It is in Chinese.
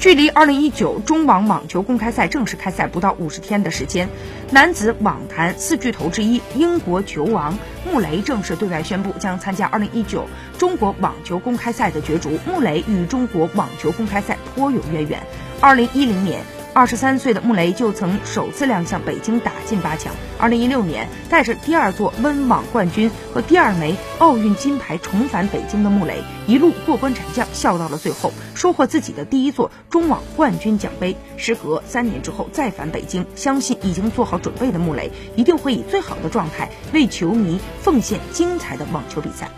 距离二零一九中网网球公开赛正式开赛不到五十天的时间，男子网坛四巨头之一英国球王穆雷正式对外宣布将参加二零一九中国网球公开赛的角逐。穆雷与中国网球公开赛颇有渊源，二零一零年。二十三岁的穆雷就曾首次亮相北京，打进八强。二零一六年，带着第二座温网冠军和第二枚奥运金牌重返北京的穆雷，一路过关斩将，笑到了最后，收获自己的第一座中网冠军奖杯。时隔三年之后再返北京，相信已经做好准备的穆雷，一定会以最好的状态为球迷奉献精彩的网球比赛。